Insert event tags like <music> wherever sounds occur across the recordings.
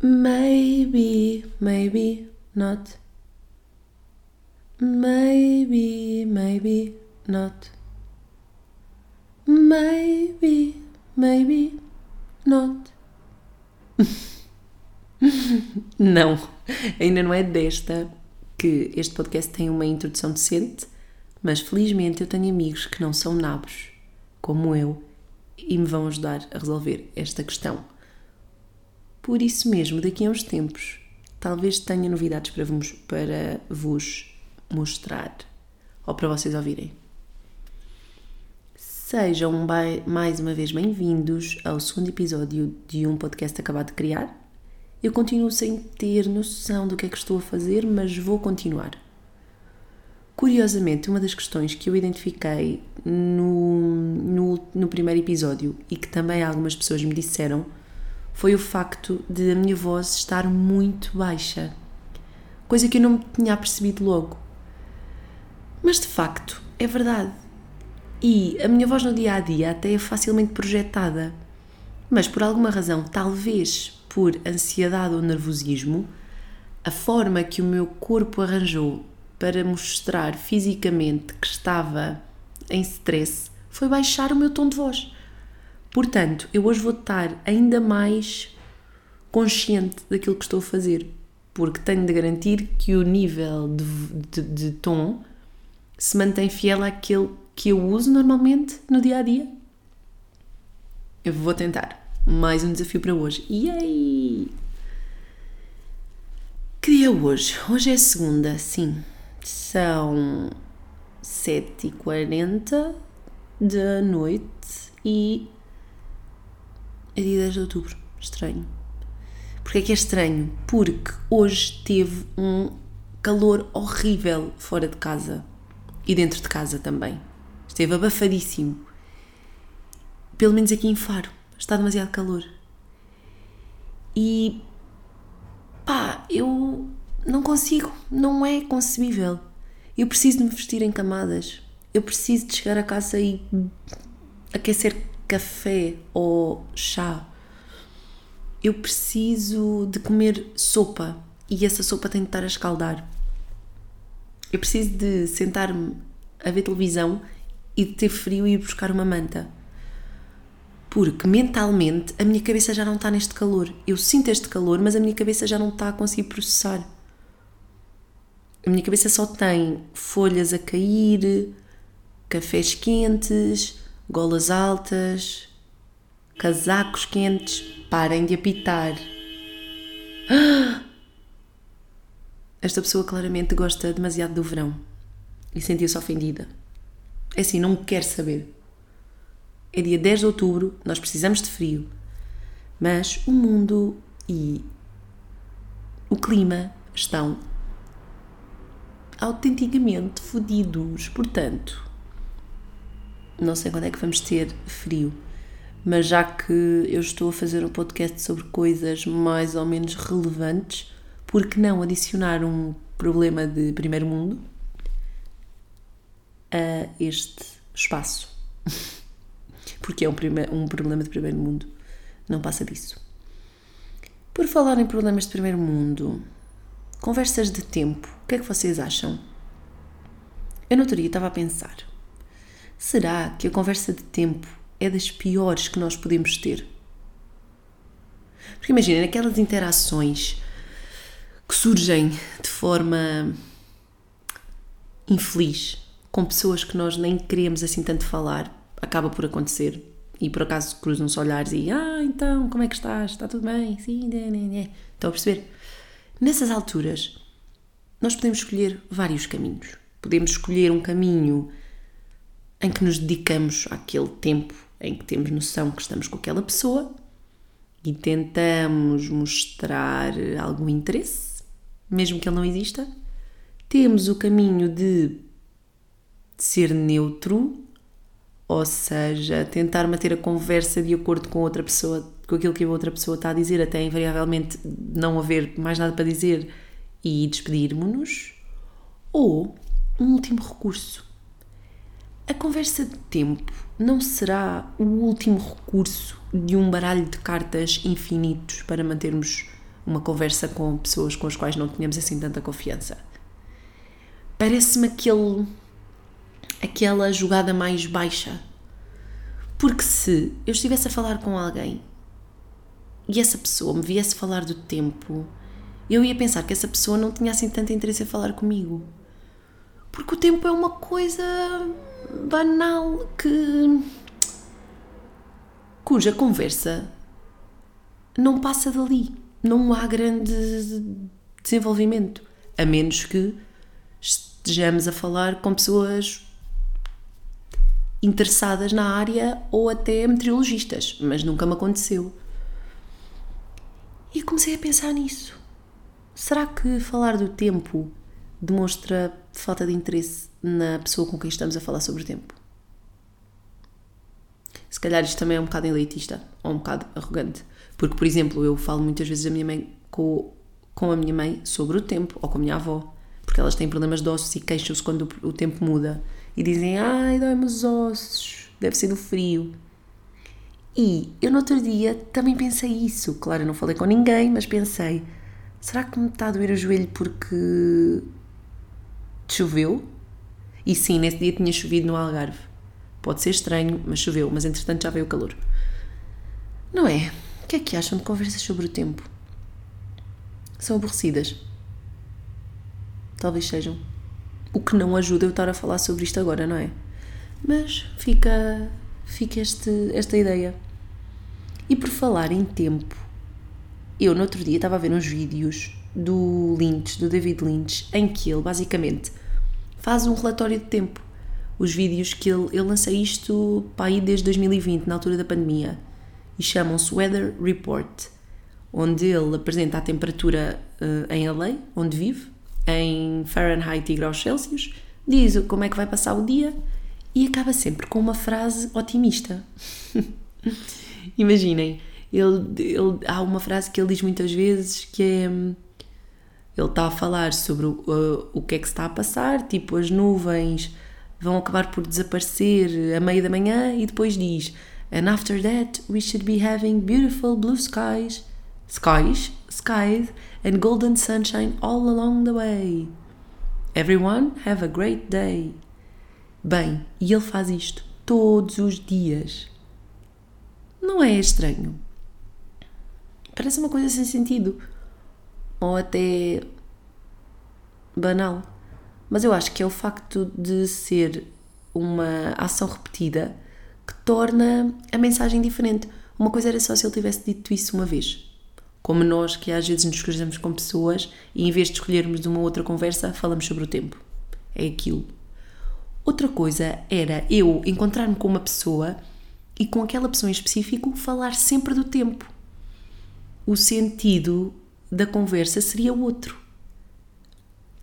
Maybe, maybe not. Maybe, maybe not. Maybe, maybe not. <laughs> não, ainda não é desta que este podcast tem uma introdução decente, mas felizmente eu tenho amigos que não são nabos, como eu, e me vão ajudar a resolver esta questão. Por isso mesmo, daqui a uns tempos, talvez tenha novidades para vos, para vos mostrar ou para vocês ouvirem. Sejam mais uma vez bem-vindos ao segundo episódio de um podcast acabado de criar. Eu continuo sem ter noção do que é que estou a fazer, mas vou continuar. Curiosamente, uma das questões que eu identifiquei no, no, no primeiro episódio e que também algumas pessoas me disseram foi o facto de a minha voz estar muito baixa, coisa que eu não me tinha percebido logo. Mas de facto, é verdade. E a minha voz no dia a dia até é facilmente projetada. Mas por alguma razão, talvez por ansiedade ou nervosismo, a forma que o meu corpo arranjou para mostrar fisicamente que estava em stress foi baixar o meu tom de voz. Portanto, eu hoje vou estar ainda mais consciente daquilo que estou a fazer, porque tenho de garantir que o nível de, de, de tom se mantém fiel àquele que eu uso normalmente no dia a dia. Eu vou tentar. Mais um desafio para hoje. Yay! Que dia é hoje? Hoje é segunda, sim. São 7h40 da noite e é dia 10 de outubro. Estranho. Porquê é que é estranho? Porque hoje teve um calor horrível fora de casa e dentro de casa também. Esteve abafadíssimo. Pelo menos aqui em Faro. Está demasiado calor. E pá, eu não consigo, não é concebível. Eu preciso de me vestir em camadas. Eu preciso de chegar a casa e aquecer café ou chá. Eu preciso de comer sopa e essa sopa tem de estar a escaldar. Eu preciso de sentar-me a ver televisão e de ter frio e ir buscar uma manta. Porque mentalmente a minha cabeça já não está neste calor. Eu sinto este calor, mas a minha cabeça já não está a conseguir processar. A minha cabeça só tem folhas a cair, cafés quentes, golas altas, casacos quentes, parem de apitar. <gasps> Esta pessoa claramente gosta demasiado do verão e sentiu-se ofendida. É assim, não quer saber. É dia 10 de outubro, nós precisamos de frio, mas o mundo e o clima estão autenticamente fodidos. Portanto, não sei quando é que vamos ter frio, mas já que eu estou a fazer um podcast sobre coisas mais ou menos relevantes, por que não adicionar um problema de primeiro mundo a este espaço? <laughs> Porque é um, um problema de primeiro mundo, não passa disso. Por falar em problemas de primeiro mundo, conversas de tempo, o que é que vocês acham? Eu no estava a pensar Será que a conversa de tempo é das piores que nós podemos ter? Porque imaginem, aquelas interações que surgem de forma infeliz com pessoas que nós nem queremos assim tanto falar, acaba por acontecer e por acaso cruzam-se olhares e ah, então, como é que estás? Está tudo bem? Sim, né, né, né. Estão a perceber? Nessas alturas, nós podemos escolher vários caminhos. Podemos escolher um caminho em que nos dedicamos àquele tempo em que temos noção que estamos com aquela pessoa e tentamos mostrar algum interesse, mesmo que ele não exista. Temos o caminho de ser neutro, ou seja, tentar manter a conversa de acordo com outra pessoa, com aquilo que a outra pessoa está a dizer, até invariavelmente não haver mais nada para dizer e despedirmos-nos. Ou um último recurso, a conversa de tempo não será o último recurso de um baralho de cartas infinitos para mantermos uma conversa com pessoas com as quais não tínhamos assim tanta confiança. Parece-me aquele aquela jogada mais baixa. Porque se eu estivesse a falar com alguém e essa pessoa me viesse falar do tempo, eu ia pensar que essa pessoa não tinha assim tanto interesse em falar comigo. Porque o tempo é uma coisa banal que. cuja conversa não passa dali. Não há grande desenvolvimento. A menos que estejamos a falar com pessoas interessadas na área ou até meteorologistas, mas nunca me aconteceu. E comecei a pensar nisso. Será que falar do tempo demonstra falta de interesse na pessoa com quem estamos a falar sobre o tempo? Se calhar isto também é um bocado elitista ou um bocado arrogante. Porque, por exemplo, eu falo muitas vezes a minha mãe com, com a minha mãe sobre o tempo ou com a minha avó, porque elas têm problemas de ossos e queixam-se quando o, o tempo muda e dizem: Ai, dói-me os ossos, deve ser do frio. E eu no outro dia também pensei isso. Claro, eu não falei com ninguém, mas pensei: será que me está a doer o joelho porque choveu? E sim, nesse dia tinha chovido no Algarve. Pode ser estranho, mas choveu, mas entretanto já veio o calor. Não é? O que é que acham de conversas sobre o tempo? São aborrecidas? Talvez sejam. O que não ajuda eu estar a falar sobre isto agora, não é? Mas fica, fica este, esta ideia. E por falar em tempo, eu no outro dia estava a ver uns vídeos do Lynch, do David Lynch, em que ele basicamente faz um relatório de tempo. Os vídeos que ele, ele lança isto para aí desde 2020, na altura da pandemia, e chamam-se Weather Report, onde ele apresenta a temperatura uh, em LA, onde vive, em Fahrenheit e graus Celsius, diz como é que vai passar o dia e acaba sempre com uma frase otimista. <laughs> Imaginem, ele, ele, há uma frase que ele diz muitas vezes que é. Ele está a falar sobre o, uh, o que é que se está a passar, tipo as nuvens vão acabar por desaparecer a meio da manhã e depois diz And after that we should be having beautiful blue skies, skies, skies and golden sunshine all along the way. Everyone have a great day. Bem, e ele faz isto todos os dias. Não é estranho? Parece uma coisa sem sentido. Ou até banal. Mas eu acho que é o facto de ser uma ação repetida que torna a mensagem diferente. Uma coisa era só se ele tivesse dito isso uma vez como nós que às vezes nos cruzamos com pessoas e em vez de escolhermos uma outra conversa, falamos sobre o tempo. É aquilo. Outra coisa era eu encontrar-me com uma pessoa e com aquela pessoa em específico falar sempre do tempo. O sentido da conversa seria outro.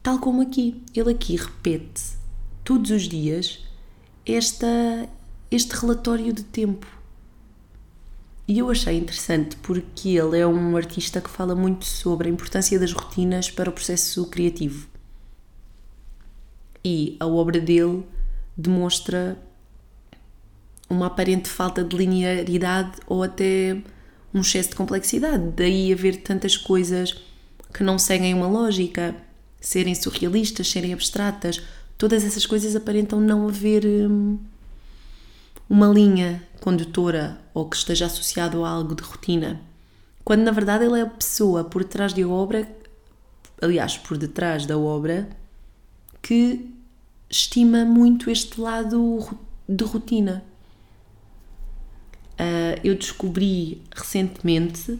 Tal como aqui. Ele aqui repete todos os dias esta, este relatório de tempo. E eu achei interessante porque ele é um artista que fala muito sobre a importância das rotinas para o processo criativo. E a obra dele demonstra uma aparente falta de linearidade ou até um excesso de complexidade. Daí haver tantas coisas que não seguem uma lógica, serem surrealistas, serem abstratas. Todas essas coisas aparentam não haver hum, uma linha condutora ou que esteja associado a algo de rotina, quando na verdade ele é a pessoa por trás da obra, aliás, por detrás da obra, que estima muito este lado de rotina. Uh, eu descobri recentemente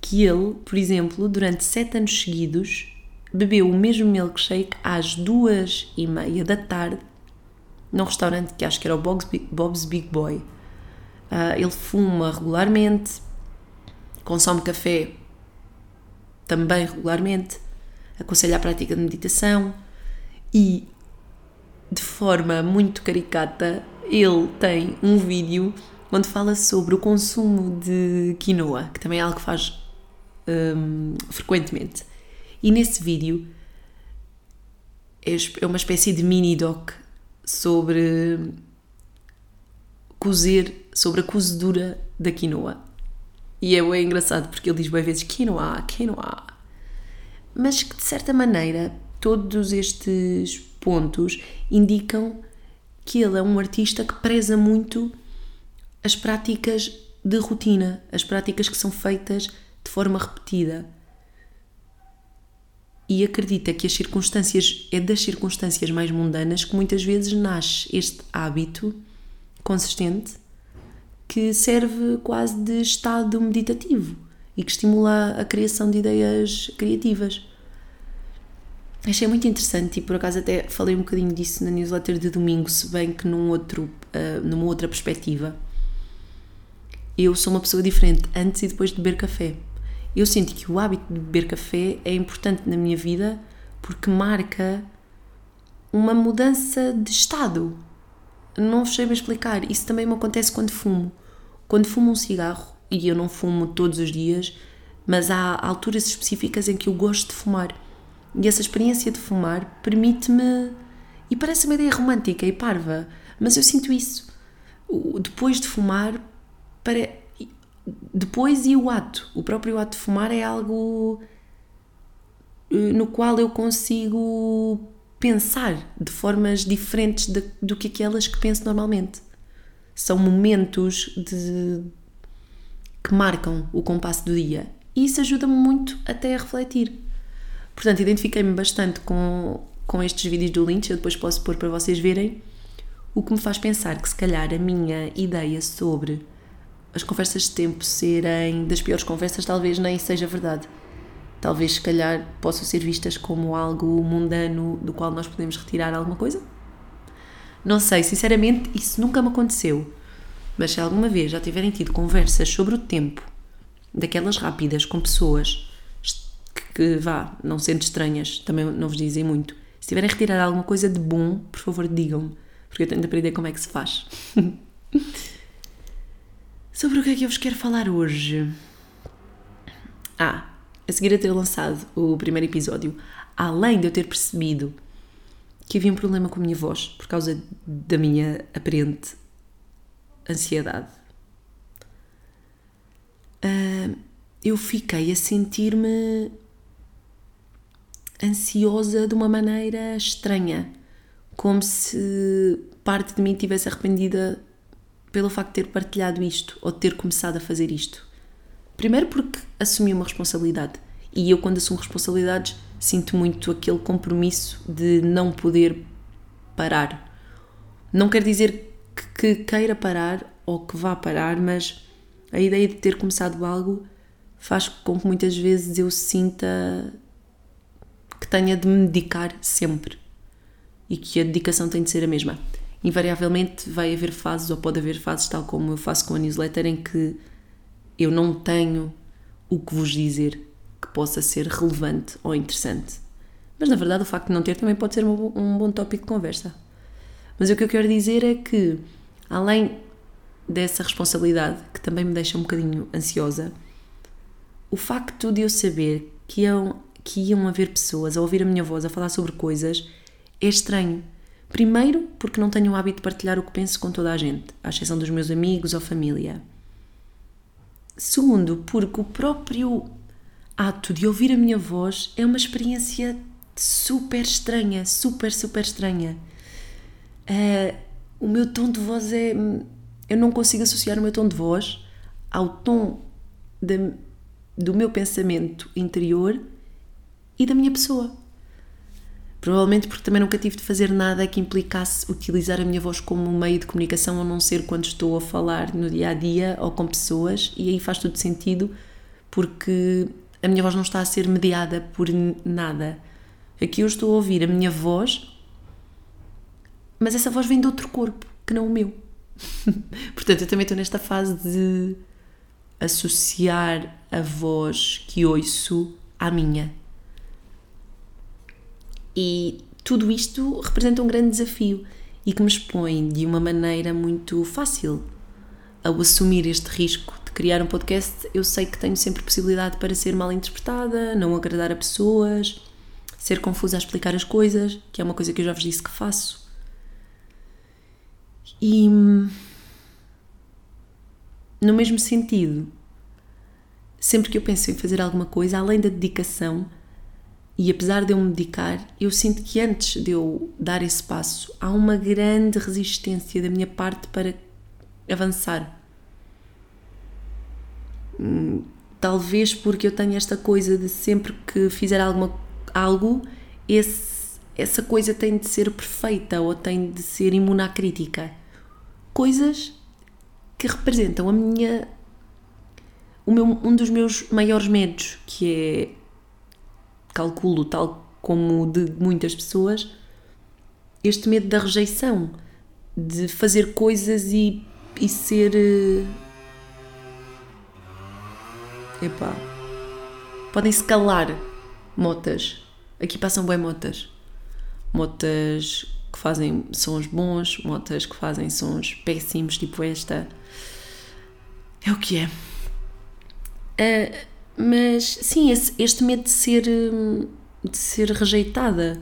que ele, por exemplo, durante sete anos seguidos, bebeu o mesmo milkshake às duas e meia da tarde num restaurante que acho que era o Bob's Big, Bob's Big Boy. Uh, ele fuma regularmente, consome café também regularmente, aconselha a prática de meditação e, de forma muito caricata, ele tem um vídeo onde fala sobre o consumo de quinoa, que também é algo que faz um, frequentemente. E nesse vídeo é, é uma espécie de mini doc sobre cozer, sobre a cozedura da quinoa. E é bem engraçado porque ele diz bem vezes quinoa, quinoa. Mas que de certa maneira todos estes pontos indicam que ele é um artista que preza muito as práticas de rotina, as práticas que são feitas de forma repetida. E acredita que as circunstâncias é das circunstâncias mais mundanas que muitas vezes nasce este hábito consistente que serve quase de estado meditativo e que estimula a criação de ideias criativas. Achei muito interessante e por acaso até falei um bocadinho disso na newsletter de domingo, se bem que num outro, uh, numa outra perspectiva. Eu sou uma pessoa diferente antes e depois de beber café. Eu sinto que o hábito de beber café é importante na minha vida porque marca uma mudança de estado. Não sei bem explicar. Isso também me acontece quando fumo. Quando fumo um cigarro, e eu não fumo todos os dias, mas há alturas específicas em que eu gosto de fumar e essa experiência de fumar permite-me. E parece uma ideia romântica e parva, mas eu sinto isso. Depois de fumar, para... depois e o ato, o próprio ato de fumar é algo eh, no qual eu consigo pensar de formas diferentes de, do que aquelas que penso normalmente. São momentos de, que marcam o compasso do dia e isso ajuda-me muito até a refletir. Portanto, identifiquei-me bastante com, com estes vídeos do Lynch, eu depois posso pôr para vocês verem, o que me faz pensar que se calhar a minha ideia sobre as conversas de tempo serem das piores conversas talvez nem seja verdade. Talvez se calhar possam ser vistas como algo mundano do qual nós podemos retirar alguma coisa. Não sei, sinceramente, isso nunca me aconteceu. Mas se alguma vez já tiverem tido conversas sobre o tempo, daquelas rápidas com pessoas que vá, não sendo estranhas, também não vos dizem muito. Se tiverem a retirar alguma coisa de bom, por favor digam-me, porque eu tenho de aprender como é que se faz. <laughs> Sobre o que é que eu vos quero falar hoje? Ah, a seguir a ter lançado o primeiro episódio, além de eu ter percebido que havia um problema com a minha voz por causa da minha aparente ansiedade, uh, eu fiquei a sentir-me ansiosa de uma maneira estranha, como se parte de mim tivesse arrependida pelo facto de ter partilhado isto ou de ter começado a fazer isto. Primeiro porque assumi uma responsabilidade e eu quando assumo responsabilidades sinto muito aquele compromisso de não poder parar. Não quer dizer que, que queira parar ou que vá parar, mas a ideia de ter começado algo faz com que muitas vezes eu sinta que tenha de me dedicar sempre e que a dedicação tem de ser a mesma. Invariavelmente vai haver fases, ou pode haver fases, tal como eu faço com a newsletter, em que eu não tenho o que vos dizer que possa ser relevante ou interessante. Mas na verdade, o facto de não ter também pode ser um, um bom tópico de conversa. Mas o que eu quero dizer é que, além dessa responsabilidade, que também me deixa um bocadinho ansiosa, o facto de eu saber que eu que iam haver pessoas a ouvir a minha voz a falar sobre coisas é estranho. Primeiro, porque não tenho o hábito de partilhar o que penso com toda a gente, à exceção dos meus amigos ou família. Segundo, porque o próprio ato de ouvir a minha voz é uma experiência super estranha, super, super estranha. Uh, o meu tom de voz é. Eu não consigo associar o meu tom de voz ao tom de, do meu pensamento interior e da minha pessoa. Provavelmente porque também nunca tive de fazer nada que implicasse utilizar a minha voz como meio de comunicação, a não ser quando estou a falar no dia a dia ou com pessoas, e aí faz todo sentido porque a minha voz não está a ser mediada por nada. Aqui eu estou a ouvir a minha voz, mas essa voz vem de outro corpo que não o meu. <laughs> Portanto, eu também estou nesta fase de associar a voz que ouço à minha e tudo isto representa um grande desafio e que me expõe de uma maneira muito fácil. Ao assumir este risco de criar um podcast, eu sei que tenho sempre possibilidade para ser mal interpretada, não agradar a pessoas, ser confusa a explicar as coisas, que é uma coisa que eu já vos disse que faço. E no mesmo sentido, sempre que eu penso em fazer alguma coisa, além da dedicação, e apesar de eu me dedicar, eu sinto que antes de eu dar esse passo, há uma grande resistência da minha parte para avançar. Hum, talvez porque eu tenho esta coisa de sempre que fizer alguma, algo, esse, essa coisa tem de ser perfeita ou tem de ser imune à crítica. Coisas que representam a minha o meu, um dos meus maiores medos, que é calculo, tal como de muitas pessoas, este medo da rejeição, de fazer coisas e, e ser. Eh, epá. Podem-se calar motas. Aqui passam bem motas. Motas que fazem sons bons, motas que fazem sons péssimos, tipo esta. É o que é. Uh, mas sim, esse, este medo de ser, hum, de ser rejeitada.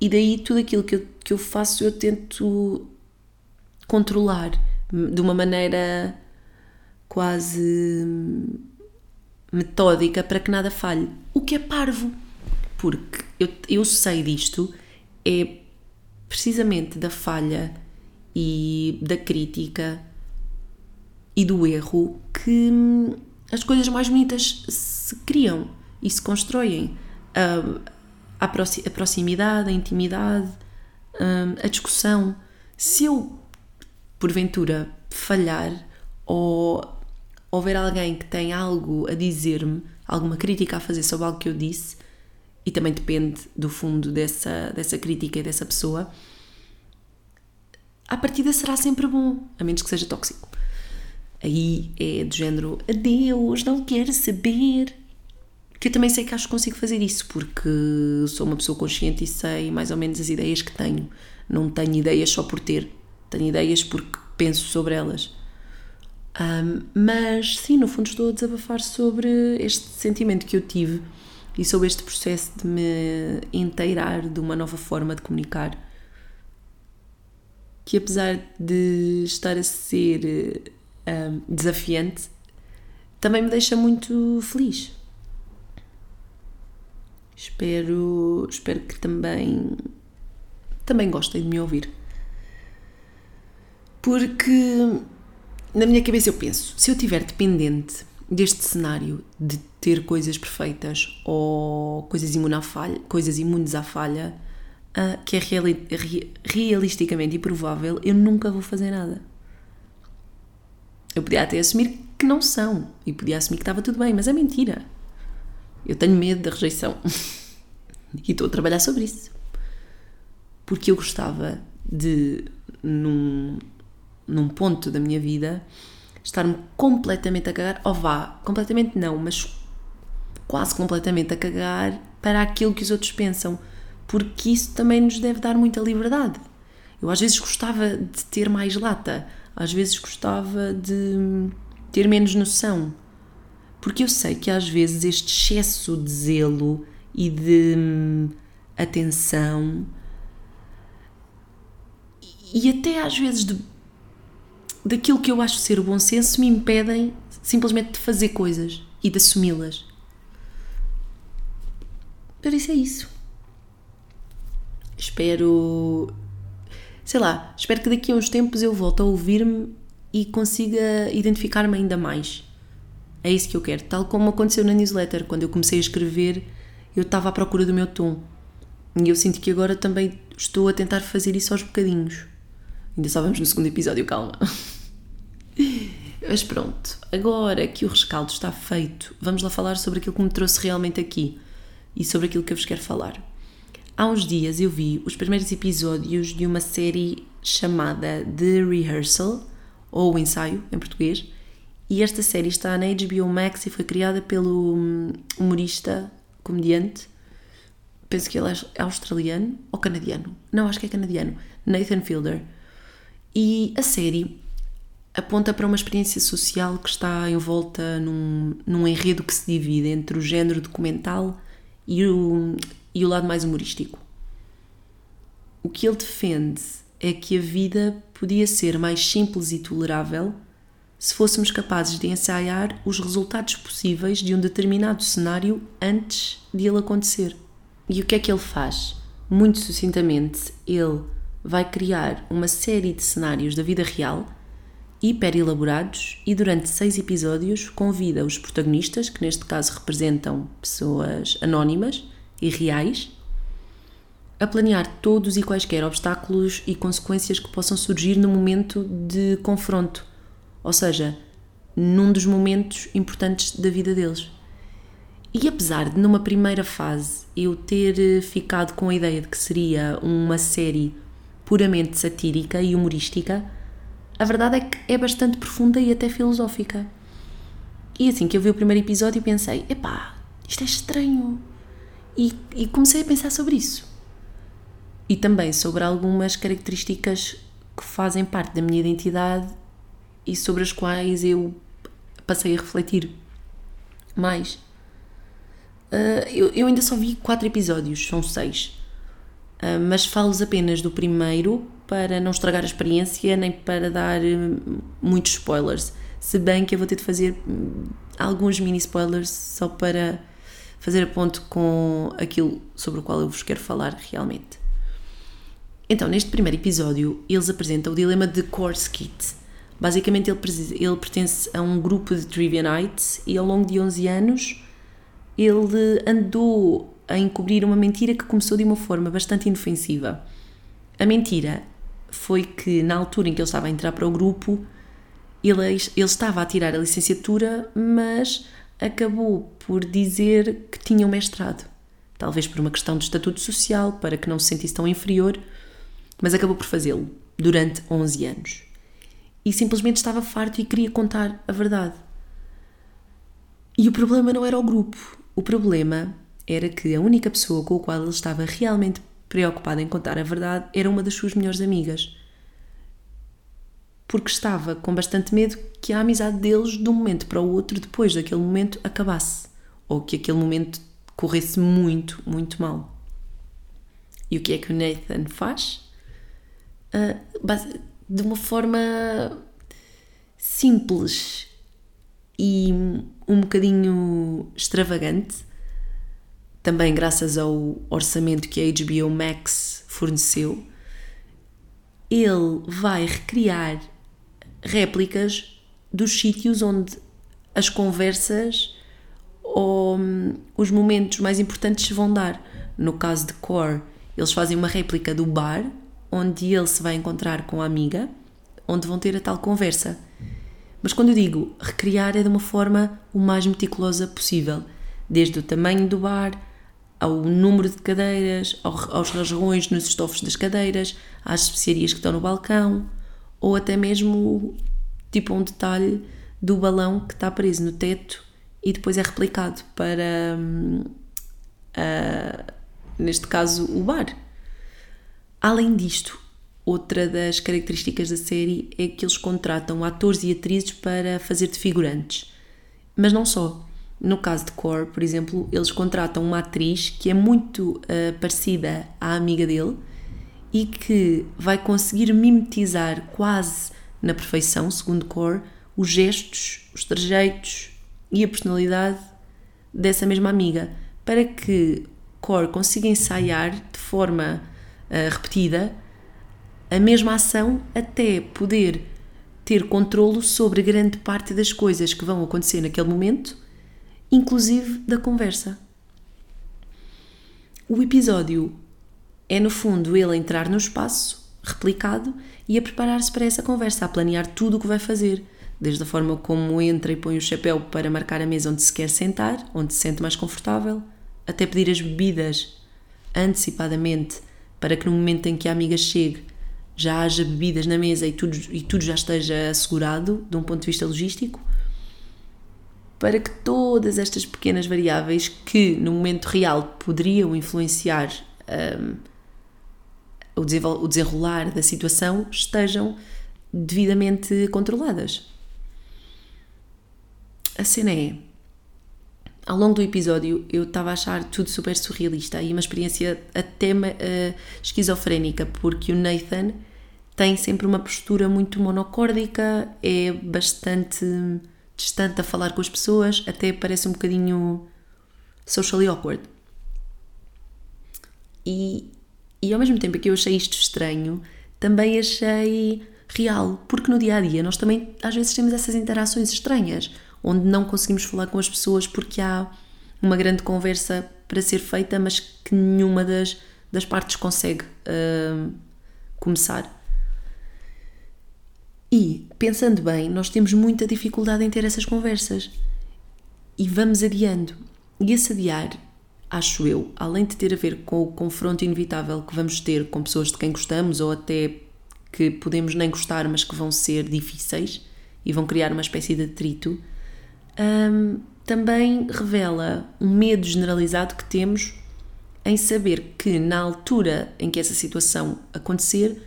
E daí tudo aquilo que eu, que eu faço eu tento controlar de uma maneira quase hum, metódica para que nada falhe. O que é parvo. Porque eu, eu sei disto, é precisamente da falha e da crítica e do erro que hum, as coisas mais bonitas se criam e se constroem. A, a proximidade, a intimidade, a discussão. Se eu, porventura, falhar ou houver alguém que tem algo a dizer-me, alguma crítica a fazer sobre algo que eu disse, e também depende do fundo dessa, dessa crítica e dessa pessoa, a partida será sempre bom, a menos que seja tóxico. Aí é do género adeus, não quero saber. Que eu também sei que acho que consigo fazer isso, porque sou uma pessoa consciente e sei mais ou menos as ideias que tenho. Não tenho ideias só por ter, tenho ideias porque penso sobre elas. Um, mas sim, no fundo estou a desabafar sobre este sentimento que eu tive e sobre este processo de me inteirar de uma nova forma de comunicar. Que apesar de estar a ser um, desafiante, também me deixa muito feliz. Espero, espero que também, também gostem de me ouvir. Porque na minha cabeça eu penso, se eu estiver dependente deste cenário de ter coisas perfeitas ou coisas, imune falha, coisas imunes à falha, uh, que é reali realisticamente improvável, eu nunca vou fazer nada. Eu podia até assumir que não são e podia assumir que estava tudo bem, mas é mentira. Eu tenho medo da rejeição <laughs> e estou a trabalhar sobre isso. Porque eu gostava de, num, num ponto da minha vida, estar-me completamente a cagar, ou vá, completamente não, mas quase completamente a cagar para aquilo que os outros pensam, porque isso também nos deve dar muita liberdade. Eu às vezes gostava de ter mais lata, às vezes gostava de ter menos noção. Porque eu sei que às vezes este excesso de zelo e de hum, atenção e até às vezes de, daquilo que eu acho ser o bom senso me impedem simplesmente de fazer coisas e de assumi-las. Por isso é isso. Espero sei lá, espero que daqui a uns tempos eu volte a ouvir-me e consiga identificar-me ainda mais. É isso que eu quero. Tal como aconteceu na newsletter, quando eu comecei a escrever, eu estava à procura do meu tom. E eu sinto que agora também estou a tentar fazer isso aos bocadinhos. Ainda só vamos no segundo episódio, calma. <laughs> Mas pronto, agora que o rescaldo está feito, vamos lá falar sobre aquilo que me trouxe realmente aqui e sobre aquilo que eu vos quero falar. Há uns dias eu vi os primeiros episódios de uma série chamada The Rehearsal, ou o ensaio em português, e esta série está na HBO Max e foi criada pelo hum, humorista, comediante, penso que ele é australiano ou canadiano. Não, acho que é canadiano, Nathan Fielder. E a série aponta para uma experiência social que está envolta num, num enredo que se divide entre o género documental e o, e o lado mais humorístico. O que ele defende é que a vida podia ser mais simples e tolerável se fôssemos capazes de ensaiar os resultados possíveis de um determinado cenário antes de ele acontecer. E o que é que ele faz? Muito sucintamente, ele vai criar uma série de cenários da vida real, hiper elaborados, e durante seis episódios convida os protagonistas, que neste caso representam pessoas anónimas e reais, a planear todos e quaisquer obstáculos e consequências que possam surgir no momento de confronto, ou seja, num dos momentos importantes da vida deles. E apesar de numa primeira fase eu ter eh, ficado com a ideia de que seria uma série puramente satírica e humorística, a verdade é que é bastante profunda e até filosófica. E assim que eu vi o primeiro episódio pensei, epá, isto é estranho. E, e comecei a pensar sobre isso e também sobre algumas características que fazem parte da minha identidade e sobre as quais eu passei a refletir mais. Uh, eu, eu, ainda só vi quatro episódios, são seis, uh, mas falo-vos apenas do primeiro para não estragar a experiência nem para dar uh, muitos spoilers. Se bem que eu vou ter de fazer hum, alguns mini spoilers só para fazer a ponto com aquilo sobre o qual eu vos quero falar realmente. Então, neste primeiro episódio, eles apresentam o dilema de Korskit. Basicamente, ele, ele pertence a um grupo de Trivia e ao longo de 11 anos ele andou a encobrir uma mentira que começou de uma forma bastante inofensiva. A mentira foi que, na altura em que ele estava a entrar para o grupo, ele, ele estava a tirar a licenciatura, mas acabou por dizer que tinha um mestrado. Talvez por uma questão de estatuto social, para que não se sentisse tão inferior mas acabou por fazê-lo durante 11 anos. E simplesmente estava farto e queria contar a verdade. E o problema não era o grupo. O problema era que a única pessoa com a qual ele estava realmente preocupado em contar a verdade era uma das suas melhores amigas. Porque estava com bastante medo que a amizade deles, de um momento para o outro, depois daquele momento, acabasse. Ou que aquele momento corresse muito, muito mal. E o que é que o Nathan faz? uh, de uma forma simples e um bocadinho extravagante, também graças ao orçamento que a HBO Max forneceu, ele vai recriar réplicas dos sítios onde as conversas ou hum, os momentos mais importantes se vão dar. No caso de Core, eles fazem uma réplica do bar onde ele se vai encontrar com a amiga, onde vão ter a tal conversa. Mas quando eu digo recriar é de uma forma o mais meticulosa possível, desde o tamanho do bar, ao número de cadeiras, aos rasgões nos estofos das cadeiras, às especiarias que estão no balcão, ou até mesmo tipo um detalhe do balão que está preso no teto e depois é replicado para, uh, neste caso, o bar. Além disto, outra das características da série é que eles contratam atores e atrizes para fazer de figurantes. Mas não só. No caso de Core, por exemplo, eles contratam uma atriz que é muito uh, parecida à amiga dele e que vai conseguir mimetizar quase na perfeição, segundo Core, os gestos, os trejeitos e a personalidade dessa mesma amiga, para que Core consiga ensaiar de forma uh, repetida a mesma ação até poder ter controlo sobre grande parte das coisas que vão acontecer naquele momento, inclusive da conversa. O episódio é, no fundo, ele entrar no espaço replicado e a preparar-se para essa conversa, a planear tudo o que vai fazer, desde a forma como entra e põe o chapéu para marcar a mesa onde se quer sentar, onde se sente mais confortável, até pedir as bebidas antecipadamente para que no momento em que a amiga chegue já haja bebidas na mesa e tudo, e tudo já esteja assegurado de um ponto de vista logístico, para que todas estas pequenas variáveis que no momento real poderiam influenciar um, o, desenrolar da situação estejam devidamente controladas. A cena é ao longo do episódio eu estava a achar tudo super surrealista e uma experiência até uh, esquizofrénica, porque o Nathan tem sempre uma postura muito monocórdica, é bastante distante a falar com as pessoas, até parece um bocadinho socially awkward. E, e ao mesmo tempo que eu achei isto estranho, também achei real, porque no dia a dia nós também às vezes temos essas interações estranhas, onde não conseguimos falar com as pessoas porque há uma grande conversa para ser feita, mas que nenhuma das, das partes consegue uh, começar. E, pensando bem, nós temos muita dificuldade em ter essas conversas. E vamos adiando. E esse adiar, acho eu, além de ter a ver com o confronto inevitável que vamos ter com pessoas de quem gostamos ou até que podemos nem gostar, mas que vão ser difíceis e vão criar uma espécie de atrito, hum, também revela um medo generalizado que temos em saber que, na altura em que essa situação acontecer,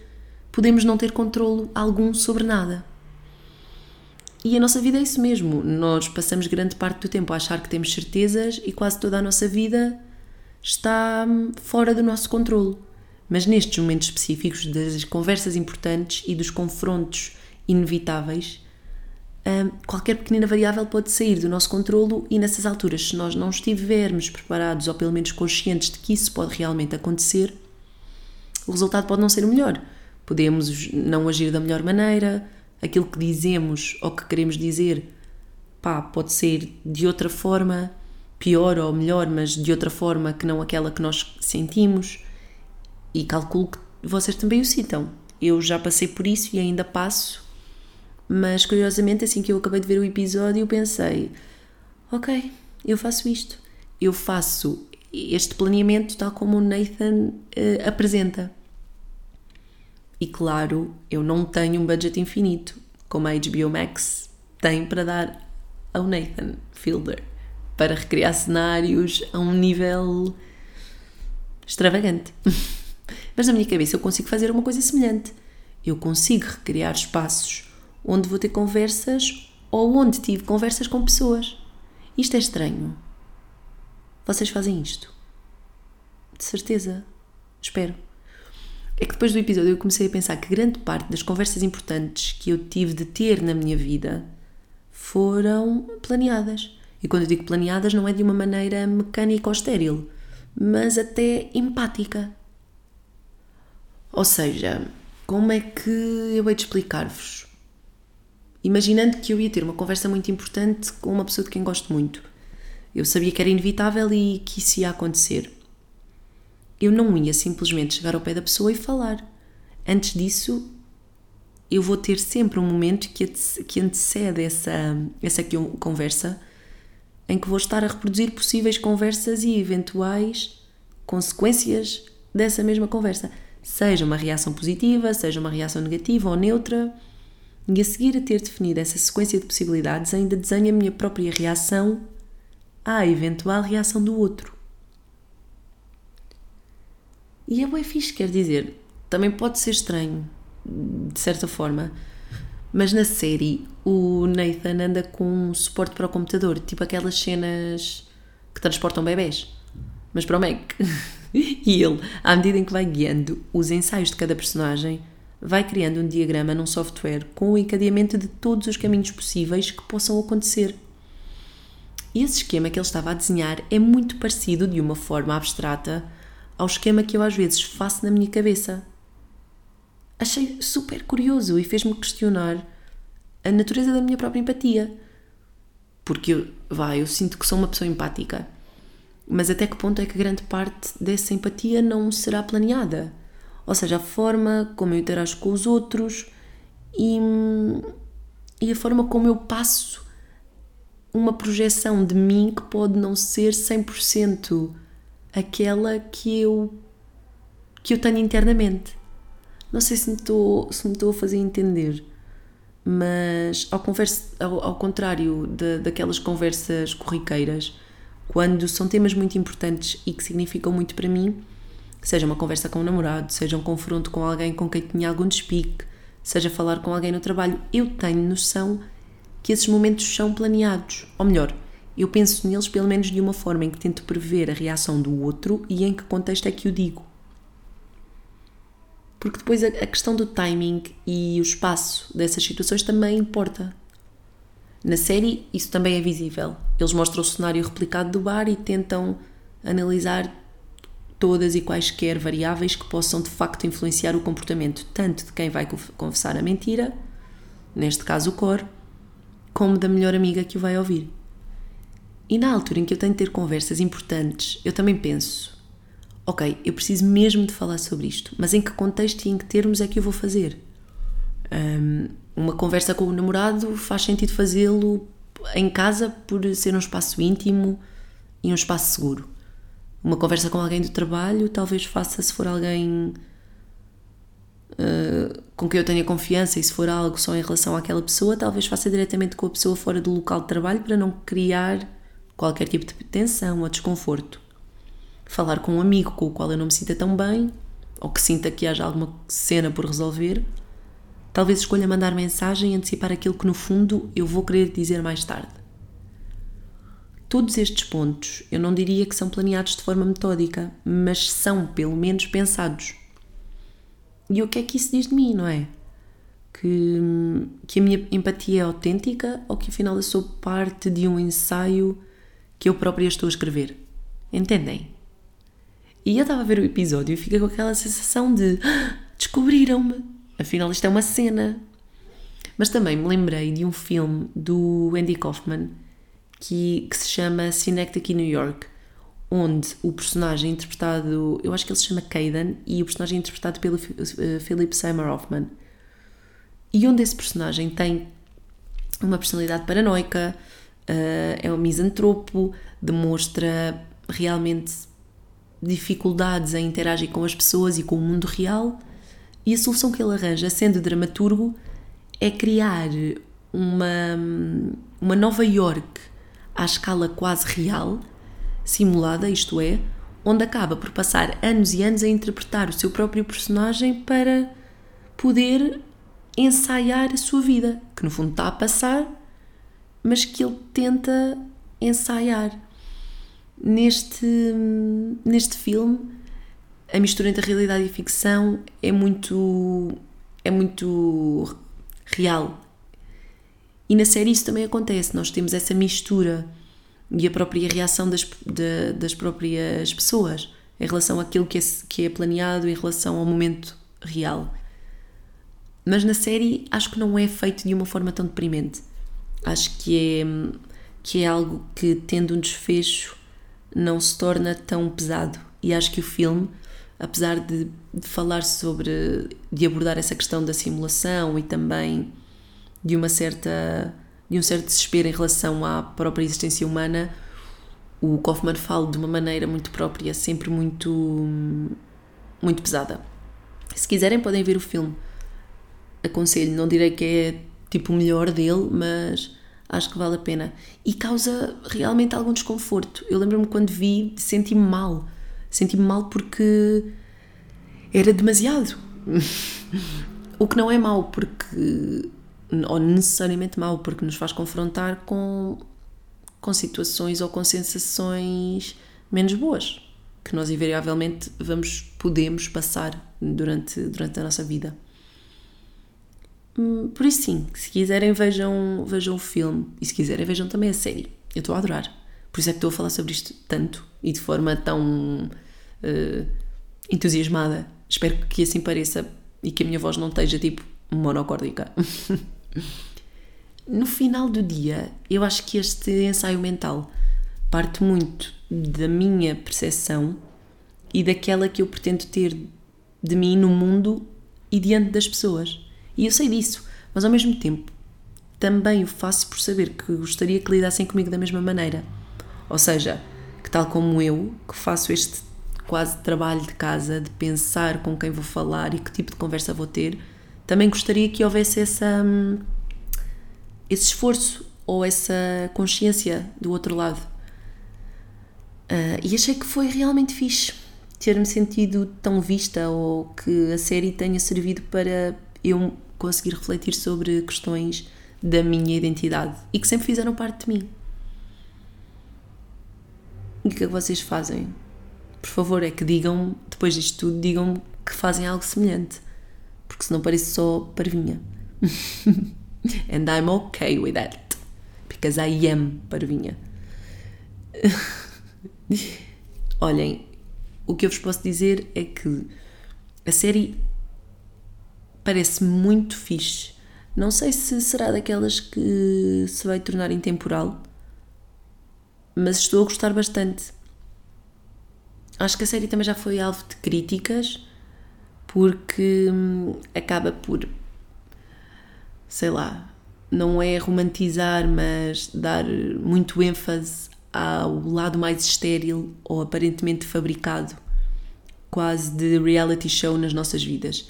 podemos não ter controlo algum sobre nada. E a nossa vida é isso mesmo. Nós passamos grande parte do tempo a achar que temos certezas e quase toda a nossa vida está hum, fora do nosso controlo. Mas nestes momentos específicos das conversas importantes e dos confrontos inevitáveis, qualquer pequenina variável pode sair do nosso controlo e nessas alturas, se nós não estivermos preparados ou pelo menos conscientes de que isso pode realmente acontecer, o resultado pode não ser o melhor. Podemos não agir da melhor maneira, aquilo que dizemos ou que queremos dizer, pá, pode ser de outra forma, pior ou melhor, mas de outra forma que não aquela que nós sentimos. E calculo que vocês também o citam. Eu já passei por isso e ainda passo mas curiosamente, assim que eu acabei de ver o episódio, eu pensei: ok, eu faço isto. Eu faço este planeamento tal como o Nathan uh, apresenta. E claro, eu não tenho um budget infinito, como a HBO Max tem para dar ao Nathan Fielder, para recriar cenários a um nível extravagante. <laughs> Mas na minha cabeça eu consigo fazer uma coisa semelhante. Eu consigo recriar espaços onde vou ter conversas ou onde tive conversas com pessoas. Isto é estranho. Vocês fazem isto? De certeza. Espero. É que depois do episódio eu comecei a pensar que grande parte das conversas importantes que eu tive de ter na minha vida foram planeadas. E quando eu digo planeadas, não é de uma maneira mecânica ou estéril, mas até empática. Ou seja, como é que eu hei de explicar-vos? imaginando que eu ia ter uma conversa muito importante com uma pessoa de quem gosto muito. Eu sabia que era inevitável e que isso ia acontecer. Eu não ia simplesmente chegar ao pé da pessoa e falar. Antes disso, eu vou ter sempre um momento que antecede essa, essa conversa em que vou estar a reproduzir possíveis conversas e eventuais consequências dessa mesma conversa. Seja uma reação positiva, seja uma reação negativa ou neutra e a seguir a ter definido essa sequência de possibilidades, ainda desenho a minha própria reação à eventual reação do outro. E é bem fixe, quer dizer, também pode ser estranho, de certa forma, mas na série o Nathan anda com um suporte para o computador, tipo aquelas cenas que transportam bebés, mas para o Mac. <laughs> e ele, à medida em que vai guiando os ensaios de cada personagem, vai criando um diagrama num software com o encadeamento de todos os caminhos possíveis que possam acontecer. E esse esquema que ele estava a desenhar é muito parecido, de uma forma abstrata, ao esquema que eu às vezes faço na minha cabeça. Achei super curioso e fez-me questionar a natureza da minha própria empatia. Porque, vai, eu sinto que sou uma pessoa empática. Mas até que ponto é que grande parte dessa empatia não será planeada? ou seja, a forma como eu interajo com os outros e, e a forma como eu passo uma projeção de mim que pode não ser 100% aquela que eu que eu tenho internamente. Não sei se me estou, se me estou a fazer entender, mas ao, conversa, ao, ao contrário de, daquelas conversas corriqueiras, quando são temas muito importantes e que significam muito para mim, Seja uma conversa com um namorado, seja um confronto com alguém com quem tinha algum despique, seja falar com alguém no trabalho, eu tenho noção que esses momentos são planeados. Ou melhor, eu penso neles pelo menos de uma forma em que tento prever a reação do outro e em que contexto é que o digo. Porque depois a, questão do timing e o espaço dessas situações também importa. Na série, isso também é visível. Eles mostram o cenário replicado do bar e tentam analisar todas e quaisquer variáveis que possam de facto influenciar o comportamento tanto de quem vai confessar a mentira, neste caso o Cor, como da melhor amiga que o vai ouvir. E na altura em que eu tenho de ter conversas importantes, eu também penso: ok, eu preciso mesmo de falar sobre isto, mas em que contexto e em que termos é que eu vou fazer? Um, uma conversa com o namorado faz sentido fazê-lo em casa por ser um espaço íntimo e um espaço seguro. Uma conversa com alguém do trabalho talvez faça se for alguém uh, com quem eu tenha confiança e se for algo só em relação àquela pessoa, talvez faça diretamente com a pessoa fora do local de trabalho para não criar qualquer tipo de tensão ou desconforto. Falar com um amigo com o qual eu não me sinta tão bem ou que sinta que haja alguma cena por resolver Talvez escolha mandar mensagem e antecipar aquilo que no fundo eu vou querer dizer mais tarde. Todos estes pontos eu não diria que são planeados de forma metódica, mas são pelo menos pensados. E o que é que isso diz de mim, não é? Que, que a minha empatia é autêntica ou que afinal eu sou parte de um ensaio que eu própria estou a escrever? Entendem? E eu estava a ver o episódio e fiquei com aquela sensação de ah, descobriram-me Afinal, isto é uma cena. Mas também me lembrei de um filme do Andy Kaufman que, que se chama Synecdoche New York, onde o personagem interpretado, eu acho que ele se chama Caden, e o personagem interpretado pelo uh, Philip Seymour Hoffman. E onde esse personagem tem uma personalidade paranoica, uh, é um misantropo, demonstra realmente dificuldades em interagir com as pessoas e com o mundo real. E a solução que ele arranja, sendo dramaturgo, é criar uma, uma Nova York à escala quase real, simulada, isto é, onde acaba por passar anos e anos a interpretar o seu próprio personagem para poder ensaiar a sua vida, que no fundo está a passar, mas que ele tenta ensaiar. Neste, neste filme, a mistura entre a realidade e a ficção é muito é muito real. E na série isso também acontece, nós temos essa mistura e a própria reação das, de, das próprias pessoas em relação àquilo que é, que é planeado, em relação ao momento real. Mas na série acho que não é feito de uma forma tão deprimente. Acho que é, que é algo que, tendo um desfecho, não se torna tão pesado. E acho que o filme apesar de, de, falar sobre, de abordar essa questão da simulação e também de uma certa, de um certo desespero em relação à própria existência humana, o Kaufman fala de uma maneira muito própria, sempre muito, muito pesada. Se quiserem podem ver o filme. Aconselho, não direi que é tipo o melhor dele, mas acho que vale a pena. E causa realmente algum desconforto. Eu lembro-me quando vi, senti-me mal Senti-me mal porque era demasiado. <laughs> o que não é mau, porque. ou necessariamente mau, porque nos faz confrontar com, com situações ou com sensações menos boas que nós invariavelmente vamos podemos passar durante, durante a nossa vida. Hum, por isso sim, se quiserem vejam, vejam o filme e se quiserem vejam também a série. Eu estou a adorar. Por isso é que estou a falar sobre isto tanto e de forma tão uh, entusiasmada. Espero que assim pareça e que a minha voz não esteja tipo monocórdica. <laughs> no final do dia, eu acho que este ensaio mental parte muito da minha percepção e daquela que eu pretendo ter de mim no mundo e diante das pessoas. E eu sei disso, mas ao mesmo tempo também o faço por saber que gostaria que lidassem comigo da mesma maneira. Ou seja, que tal como eu, que faço este quase trabalho de casa, de pensar com quem vou falar e que tipo de conversa vou ter, também gostaria que houvesse essa, hum, esse esforço ou essa consciência do outro lado. Uh, e achei que foi realmente fixe ter-me sentido tão vista ou que a série tenha servido para eu conseguir refletir sobre questões da minha identidade e que sempre fizeram parte de mim. E o que é que vocês fazem? por favor, é que digam, depois disto tudo, digam que fazem algo semelhante. porque senão parece só parvinha. <laughs> And I'm okay with that. Because I am parvinha. <laughs> Olhem, o que eu vos posso dizer é que a série parece muito fixe. Não sei se será daquelas que se vai tornar intemporal, mas estou a gostar bastante. Acho que a série também já foi alvo de críticas, porque hum, acaba por, sei lá, não é romantizar, mas dar muito ênfase ao lado mais estéril ou aparentemente fabricado, quase de reality show nas nossas vidas.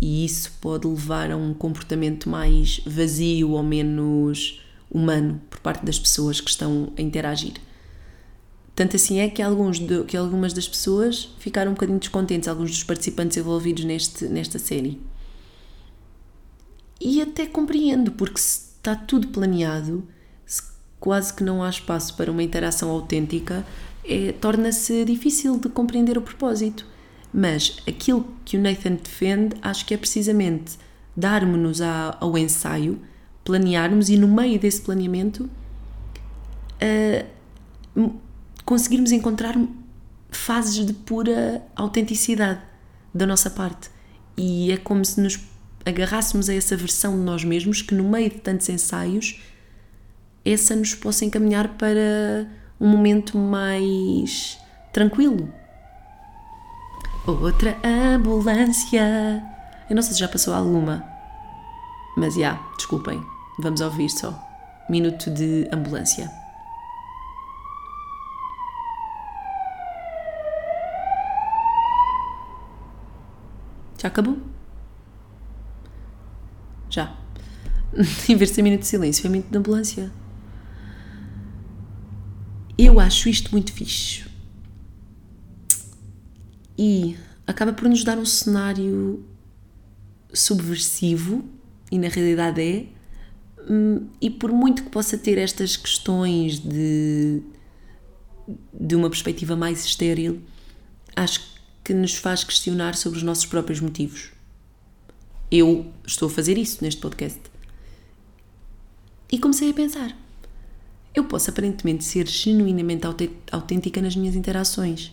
E isso pode levar a um comportamento mais vazio ou menos humano por parte das pessoas que estão a interagir. Tanto assim é que, alguns de, que algumas das pessoas ficaram um bocadinho descontentes, alguns dos participantes envolvidos neste, nesta série. E até compreendo, porque se está tudo planeado, quase que não há espaço para uma interação autêntica, é, torna-se difícil de compreender o propósito. Mas aquilo que o Nathan defende, acho que é precisamente darmos-nos ao ensaio, planearmos e no meio desse planeamento uh, conseguirmos encontrar fases de pura autenticidade da nossa parte. E é como se nos agarrássemos a essa versão de nós mesmos que, no meio de tantos ensaios, essa nos possa encaminhar para um momento mais tranquilo. Outra ambulância. Eu não sei se já passou alguma, mas já, yeah, desculpem, vamos ouvir só. Minuto de ambulância. Já acabou? Já. <laughs> em vez de ser minuto de silêncio, é minuto de ambulância. Eu acho isto muito fixe. E acaba por nos dar um cenário subversivo, e na realidade é, hum, e por muito que possa ter estas questões de, de uma perspectiva mais estéril, acho que nos faz questionar sobre os nossos próprios motivos. Eu estou a fazer isso neste podcast. E comecei a pensar: eu posso aparentemente ser genuinamente autêntica nas minhas interações.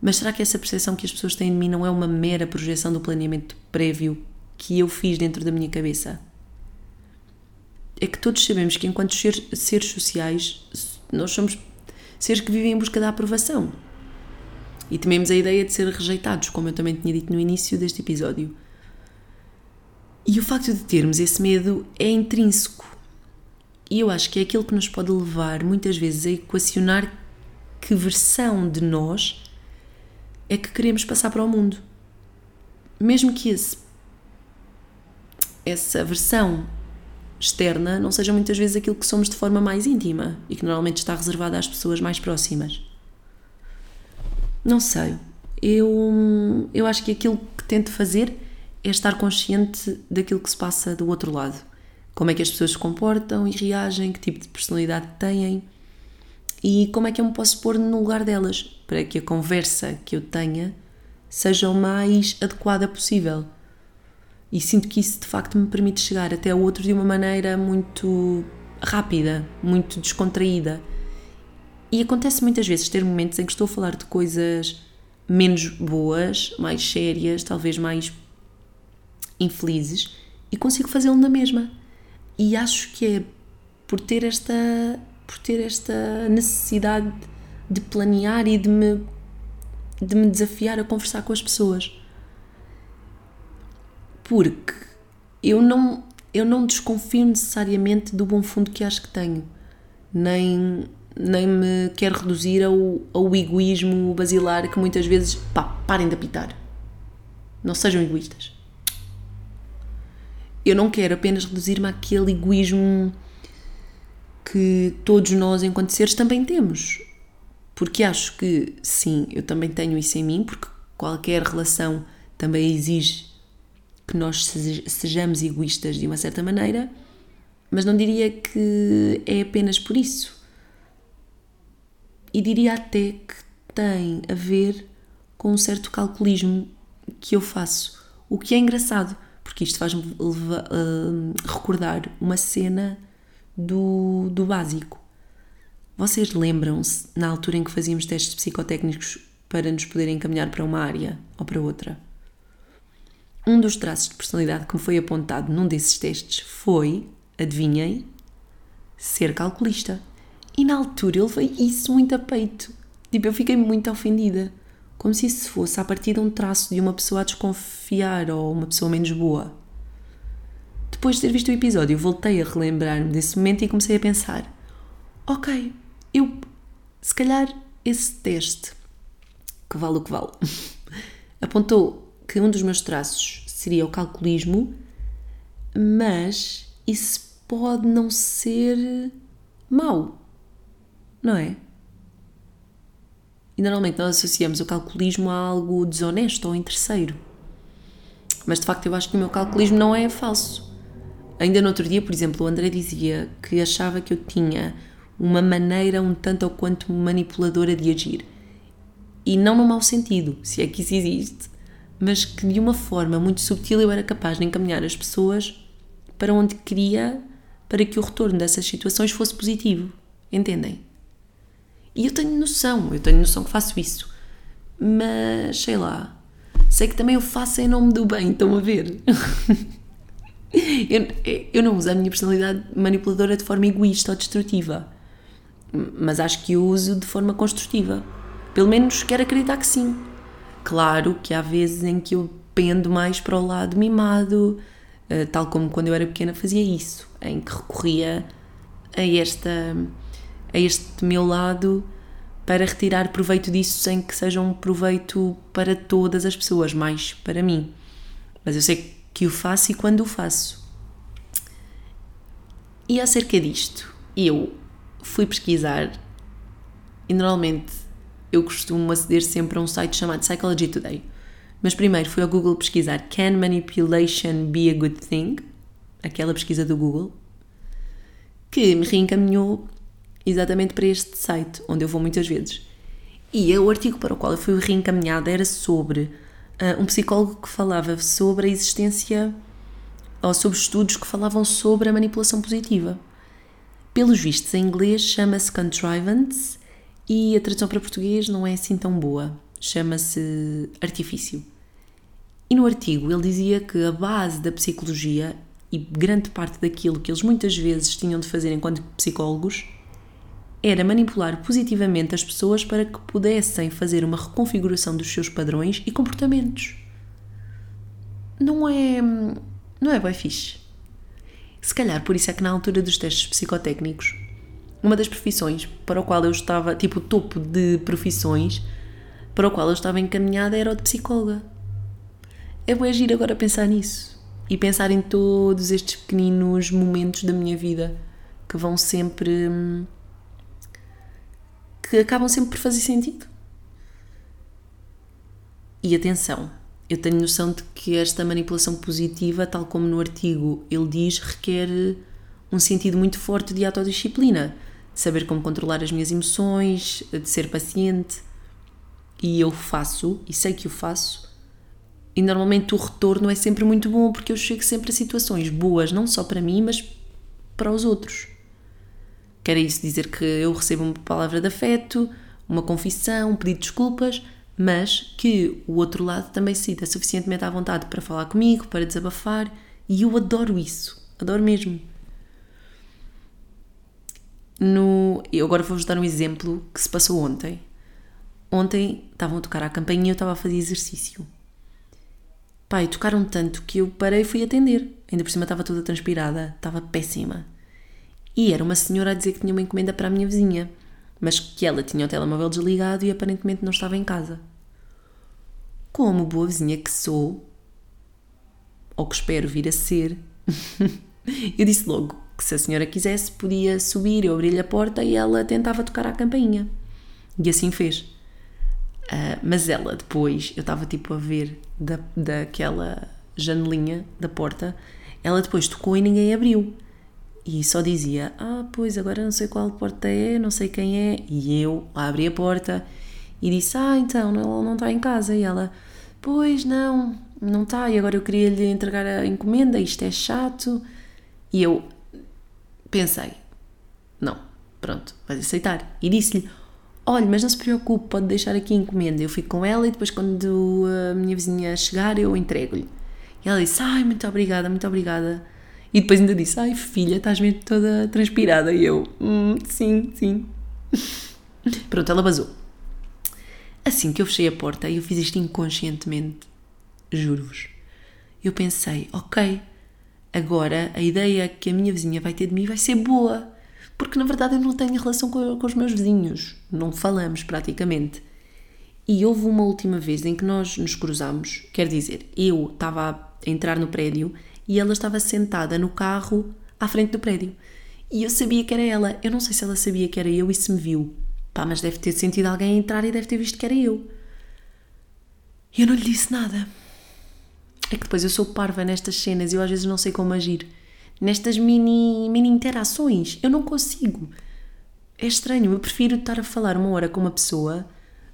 Mas será que essa percepção que as pessoas têm de mim não é uma mera projeção do planeamento prévio que eu fiz dentro da minha cabeça? É que todos sabemos que, enquanto seres sociais, nós somos seres que vivem em busca da aprovação. E tememos a ideia de ser rejeitados, como eu também tinha dito no início deste episódio. E o facto de termos esse medo é intrínseco. E eu acho que é aquilo que nos pode levar muitas vezes a equacionar que versão de nós é que queremos passar para o mundo. Mesmo que esse, essa versão externa não seja muitas vezes aquilo que somos de forma mais íntima e que normalmente está reservada às pessoas mais próximas. Não sei. Eu, eu acho que aquilo que tento fazer é estar consciente daquilo que se passa do outro lado. Como é que as pessoas se comportam e reagem, que tipo de personalidade têm e como é que eu me posso pôr no lugar delas para que a conversa que eu tenha seja o mais adequada possível. E sinto que isso de facto me permite chegar até ao outro de uma maneira muito rápida, muito descontraída. E acontece muitas vezes ter momentos em que estou a falar de coisas menos boas, mais sérias, talvez mais infelizes e consigo fazê-lo na mesma. E acho que é por ter esta por ter esta necessidade de planear e de me de me desafiar a conversar com as pessoas. Porque eu não eu não desconfio necessariamente do bom fundo que acho que tenho. Nem nem me quero reduzir ao, ao egoísmo basilar que muitas vezes, pá, parem de apitar. Não sejam egoístas eu não quero apenas reduzir-me àquele egoísmo que todos nós, enquanto seres, também temos. Porque acho que, sim, eu também tenho isso em mim, porque qualquer relação também exige que nós sejamos egoístas de uma certa maneira, mas não diria que é apenas por isso. E diria até que tem a ver com um certo calculismo que eu faço, o que é engraçado, porque isto faz-me uh, recordar uma cena do, do básico. Vocês lembram-se, na altura em que fazíamos testes psicotécnicos para nos poderem encaminhar para uma área ou para outra? Um dos traços de personalidade que me foi apontado num desses testes foi, adivinhem, ser calculista. E na altura ele veio isso muito a peito. Tipo, eu fiquei muito ofendida. Como se isso fosse a partir de um traço de uma pessoa a desconfiar ou uma pessoa menos boa. Depois de ter visto o episódio, voltei a relembrar-me desse momento e comecei a pensar: ok, eu. Se calhar esse teste, que vale o que vale, <laughs> apontou que um dos meus traços seria o calculismo, mas isso pode não ser mau, não é? E normalmente nós associamos o calculismo a algo desonesto ou interesseiro. Mas de facto eu acho que o meu calculismo não é falso. Ainda no outro dia, por exemplo, o André dizia que achava que eu tinha uma maneira um tanto ou quanto manipuladora de agir. E não no mau sentido, se é que isso existe, mas que de uma forma muito subtil eu era capaz de encaminhar as pessoas para onde queria para que o retorno dessas situações fosse positivo. Entendem? E eu tenho noção, eu tenho noção que faço isso. Mas sei lá, sei que também eu faço em nome do bem, estão a ver? <laughs> <laughs> eu, eu não uso a minha personalidade manipuladora de forma egoísta ou destrutiva, mas acho que eu uso de forma construtiva. Pelo menos quero acreditar que sim. Claro que há vezes em que eu pendo mais para o lado mimado, eh, tal como quando eu era pequena fazia isso, em que recorria a, esta, a este meu lado para retirar proveito disso sem que seja um proveito para todas as pessoas, mais para mim. Mas eu sei que o faço e quando o faço. E acerca disto, eu fui pesquisar e normalmente eu costumo aceder sempre a um site chamado Psychology Today. Mas primeiro fui ao Google pesquisar Can Manipulation Be a Good Thing? Aquela pesquisa do Google, que me reencaminhou exatamente para este site, onde eu vou muitas vezes. E o artigo para o qual eu fui reencaminhada era sobre uh, um psicólogo que falava sobre a existência ou sobre estudos que falavam sobre a manipulação positiva. Pelos vistos, em inglês chama-se Contrivance e a tradução para português não é assim tão boa. Chama-se Artifício. E no artigo ele dizia que a base da psicologia e grande parte daquilo que eles muitas vezes tinham de fazer enquanto psicólogos era manipular positivamente as pessoas para que pudessem fazer uma reconfiguração dos seus padrões e comportamentos. Não é. não é bem fixe. Se calhar por isso é que na altura dos testes psicotécnicos uma das profissões para o qual eu estava, tipo, o topo de profissões para o qual eu estava encaminhada era o de psicóloga. É bom agir agora pensar nisso e pensar em todos estes pequeninos momentos da minha vida que vão sempre. Que acabam sempre por fazer sentido. E atenção, eu tenho noção de que esta manipulação positiva, tal como no artigo ele diz, requer um sentido muito forte de autodisciplina de saber como controlar as minhas emoções, de ser paciente. E eu faço, e sei que o faço, e normalmente o retorno é sempre muito bom porque eu chego sempre a situações boas, não só para mim, mas para os outros. Quer isso dizer que eu recebo uma palavra de afeto, uma confissão, um pedido de desculpas, mas que o outro lado também se sinta suficientemente à vontade para falar comigo, para desabafar, e eu adoro isso, adoro mesmo. No, eu agora vou-vos dar um exemplo que se passou ontem. Ontem estavam a tocar a campainha e eu estava a fazer exercício. Pai, tocaram tanto que eu parei e fui atender. Ainda por cima estava toda transpirada, estava péssima. E era uma senhora a dizer que tinha uma encomenda para a minha vizinha, mas que ela tinha o telemóvel desligado e aparentemente não estava em casa. Como boa vizinha que sou, ou que espero vir a ser, <laughs> eu disse logo: que se a senhora quisesse podia subir, eu abri-lhe a porta e ela tentava tocar a campainha. E assim fez. Uh, mas ela depois, eu estava tipo a ver da, daquela janelinha da porta, ela depois tocou e ninguém abriu. E só dizia: Ah, pois agora não sei qual porta é, não sei quem é. E eu abri a porta e disse: Ah, então ela não está em casa. E ela: Pois não, não está, e agora eu queria lhe entregar a encomenda, isto é chato. E eu pensei, não, pronto, vais aceitar. E disse-lhe, olha, mas não se preocupe, pode deixar aqui a encomenda. Eu fico com ela e depois quando a minha vizinha chegar eu entrego-lhe. E ela disse, ai, muito obrigada, muito obrigada. E depois ainda disse, ai filha, estás mesmo toda transpirada. E eu, hum, sim, sim. <laughs> Pronto, ela vazou. Assim que eu fechei a porta, eu fiz isto inconscientemente, juro-vos. Eu pensei, ok, agora a ideia que a minha vizinha vai ter de mim vai ser boa, porque na verdade eu não tenho relação com, com os meus vizinhos, não falamos praticamente. E houve uma última vez em que nós nos cruzamos, quer dizer, eu estava a entrar no prédio e ela estava sentada no carro à frente do prédio. E eu sabia que era ela. Eu não sei se ela sabia que era eu e se me viu. Pá, mas deve ter sentido alguém entrar e deve ter visto que era eu. E eu não lhe disse nada. É que depois eu sou parva nestas cenas e eu às vezes não sei como agir. Nestas mini, mini interações. Eu não consigo. É estranho. Eu prefiro estar a falar uma hora com uma pessoa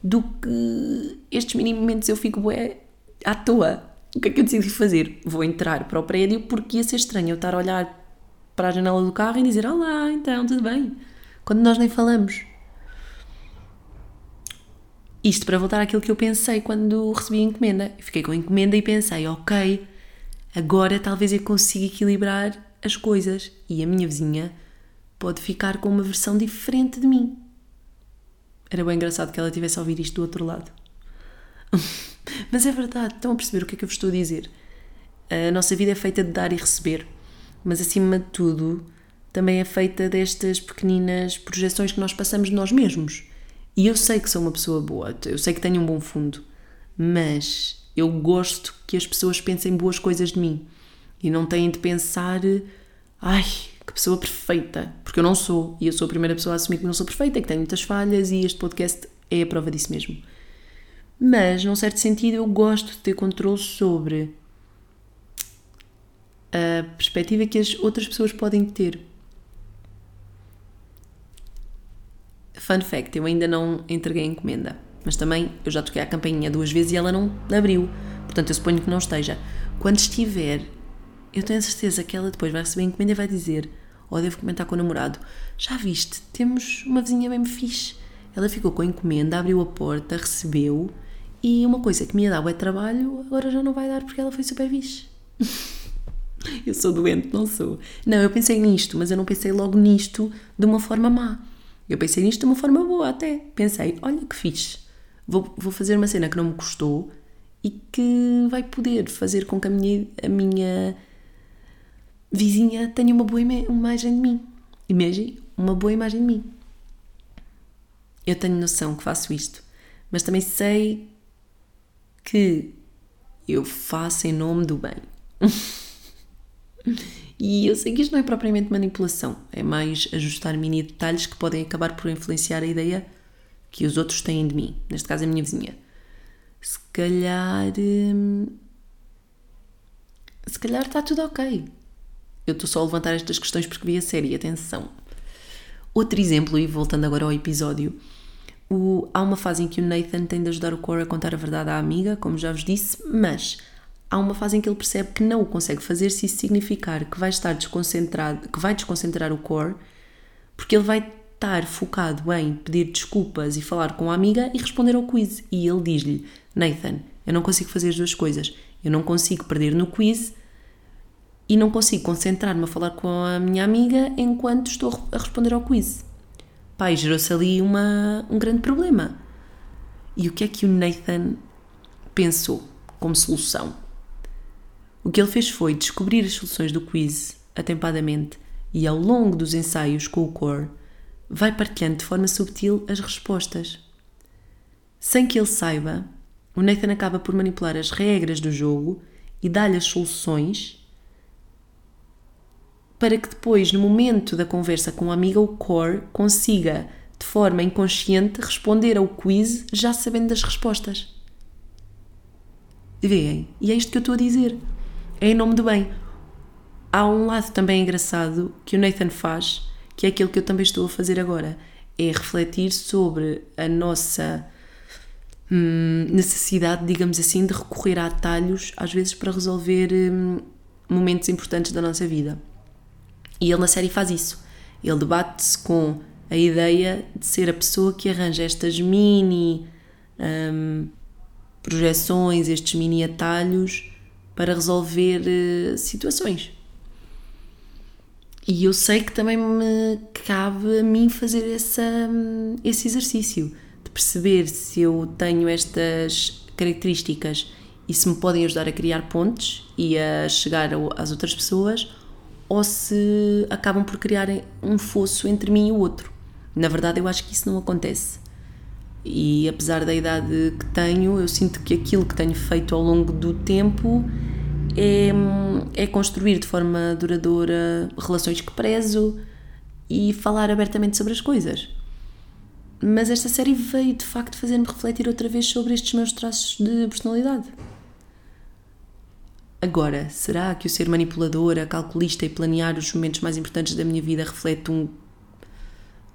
do que estes mini momentos eu fico bué, à toa. O que é que eu decidi fazer? Vou entrar para o prédio porque ia ser estranho eu estar a olhar para a janela do carro e dizer Olá, então, tudo bem? Quando nós nem falamos. Isto para voltar àquilo que eu pensei quando recebi a encomenda. Fiquei com a encomenda e pensei, ok, agora talvez eu consiga equilibrar as coisas e a minha vizinha pode ficar com uma versão diferente de mim. Era bem engraçado que ela tivesse a ouvir isto do outro lado. <laughs> Mas é verdade, estão a perceber o que é que eu vos estou a dizer? A nossa vida é feita de dar e receber, mas acima de tudo também é feita destas pequeninas projeções que nós passamos de nós mesmos. E eu sei que sou uma pessoa boa, eu sei que tenho um bom fundo, mas eu gosto que as pessoas pensem boas coisas de mim e não têm de pensar, ai, que pessoa perfeita, porque eu não sou, e eu sou a primeira pessoa a assumir que não sou perfeita, que tenho muitas falhas e este podcast é a prova disso mesmo. Mas, num certo sentido, eu gosto de ter controle sobre a perspectiva que as outras pessoas podem ter. Fun fact, eu ainda não entreguei a encomenda, mas também eu já toquei a campainha duas vezes e ela não abriu. Portanto, eu suponho que não esteja. Quando estiver, eu tenho a certeza que ela depois vai receber a encomenda e vai dizer, ou devo comentar com o namorado: Já viste, temos uma vizinha bem fixe. Ela ficou com a encomenda, abriu a porta, recebeu e uma coisa que me ia dar é trabalho, agora já não vai dar porque ela foi super fixe. <laughs> eu sou doente, não sou. Não, eu pensei nisto, mas eu não pensei logo nisto de uma forma má. Eu pensei nisto de uma forma boa até. Pensei, olha que fixe. Vou, vou fazer uma cena que não me custou e que vai poder fazer com que a minha, a minha vizinha tenha uma boa imagem de mim. Imagem, uma boa imagem de mim. Eu tenho noção que faço isto, mas também sei que eu faço em nome do bem. <laughs> E eu sei que isto não é propriamente manipulação, é mais ajustar mini detalhes que podem acabar por influenciar a ideia que os outros têm de mim, neste caso a minha vizinha. Se calhar. Hum, se calhar está tudo ok. Eu estou só a levantar estas questões porque vi a série, atenção. Outro exemplo, e voltando agora ao episódio, o, há uma fase em que o Nathan tem de ajudar o Cora a contar a verdade à amiga, como já vos disse, mas há uma fase em que ele percebe que não o consegue fazer se isso significar que vai estar desconcentrado, que vai desconcentrar o core, porque ele vai estar focado em pedir desculpas e falar com a amiga e responder ao quiz. E ele diz-lhe: Nathan, eu não consigo fazer as duas coisas. Eu não consigo perder no quiz e não consigo concentrar-me a falar com a minha amiga enquanto estou a responder ao quiz. Pai, gerou-se ali uma, um grande problema. E o que é que o Nathan pensou como solução? O que ele fez foi descobrir as soluções do quiz atempadamente e, ao longo dos ensaios com o core, vai partilhando de forma subtil as respostas. Sem que ele saiba, o Nathan acaba por manipular as regras do jogo e dar-lhe as soluções para que depois, no momento da conversa com a amiga, o core consiga, de forma inconsciente, responder ao quiz já sabendo das respostas. Veem? E é isto que eu estou a dizer é em nome do bem. Há um lado também engraçado que o Nathan faz, que é aquilo que eu também estou a fazer agora, é refletir sobre a nossa hum, necessidade, digamos assim, de recorrer a atalhos, às vezes para resolver hum, momentos importantes da nossa vida. E ele na série faz isso. Ele debate-se com a ideia de ser a pessoa que arranja estas mini hum, projeções, estes mini atalhos para resolver uh, situações. E eu sei que também me cabe a mim fazer essa, esse exercício de perceber se eu tenho estas características e se me podem ajudar a criar pontes e a chegar às outras pessoas ou se acabam por criar um fosso entre mim e o outro. Na verdade, eu acho que isso não acontece. E apesar da idade que tenho, eu sinto que aquilo que tenho feito ao longo do tempo é, é construir de forma duradoura relações que prezo e falar abertamente sobre as coisas. Mas esta série veio de facto fazer-me refletir outra vez sobre estes meus traços de personalidade. Agora, será que o ser manipuladora, calculista e planear os momentos mais importantes da minha vida reflete um,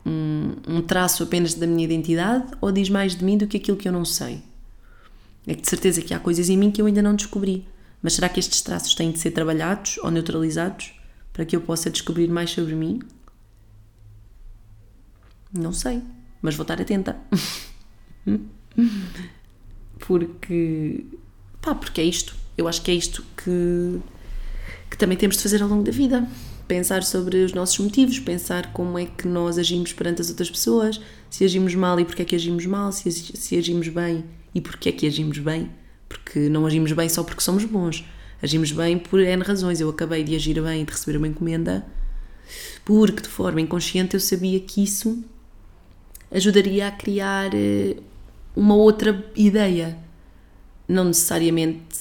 um, um traço apenas da minha identidade ou diz mais de mim do que aquilo que eu não sei? É que de certeza que há coisas em mim que eu ainda não descobri. Mas será que estes traços têm de ser trabalhados ou neutralizados para que eu possa descobrir mais sobre mim? Não sei, mas vou estar atenta. <laughs> porque. pá, porque é isto. Eu acho que é isto que, que também temos de fazer ao longo da vida. Pensar sobre os nossos motivos, pensar como é que nós agimos perante as outras pessoas, se agimos mal e porque é que agimos mal, se, se agimos bem e porque é que agimos bem porque não agimos bem só porque somos bons. Agimos bem por N razões. Eu acabei de agir bem e de receber uma encomenda porque, de forma inconsciente, eu sabia que isso ajudaria a criar eh, uma outra ideia. Não necessariamente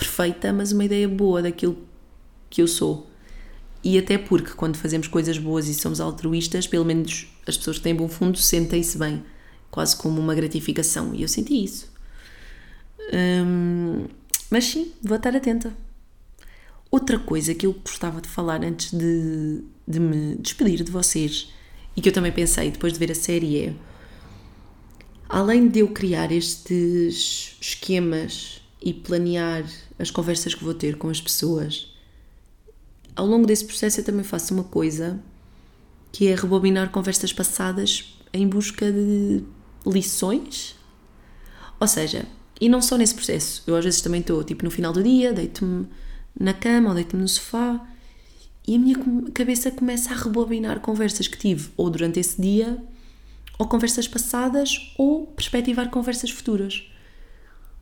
perfeita, mas uma ideia boa daquilo que eu sou. E até porque, quando fazemos coisas boas e somos altruístas, pelo menos as pessoas que têm bom fundo sentem-se bem, quase como uma gratificação. E eu senti isso. Hum, mas sim, vou estar atenta. Outra coisa que eu gostava de falar antes de, de me despedir de vocês e que eu também pensei depois de ver a série é além de eu criar estes esquemas e planear as conversas que vou ter com as pessoas, ao longo desse processo eu também faço uma coisa que é rebobinar conversas passadas em busca de lições. Ou seja, e não só nesse processo. Eu às vezes também estou tipo no final do dia, deito-me na cama ou deito-me no sofá e a minha cabeça começa a rebobinar conversas que tive ou durante esse dia, ou conversas passadas, ou perspectivar conversas futuras.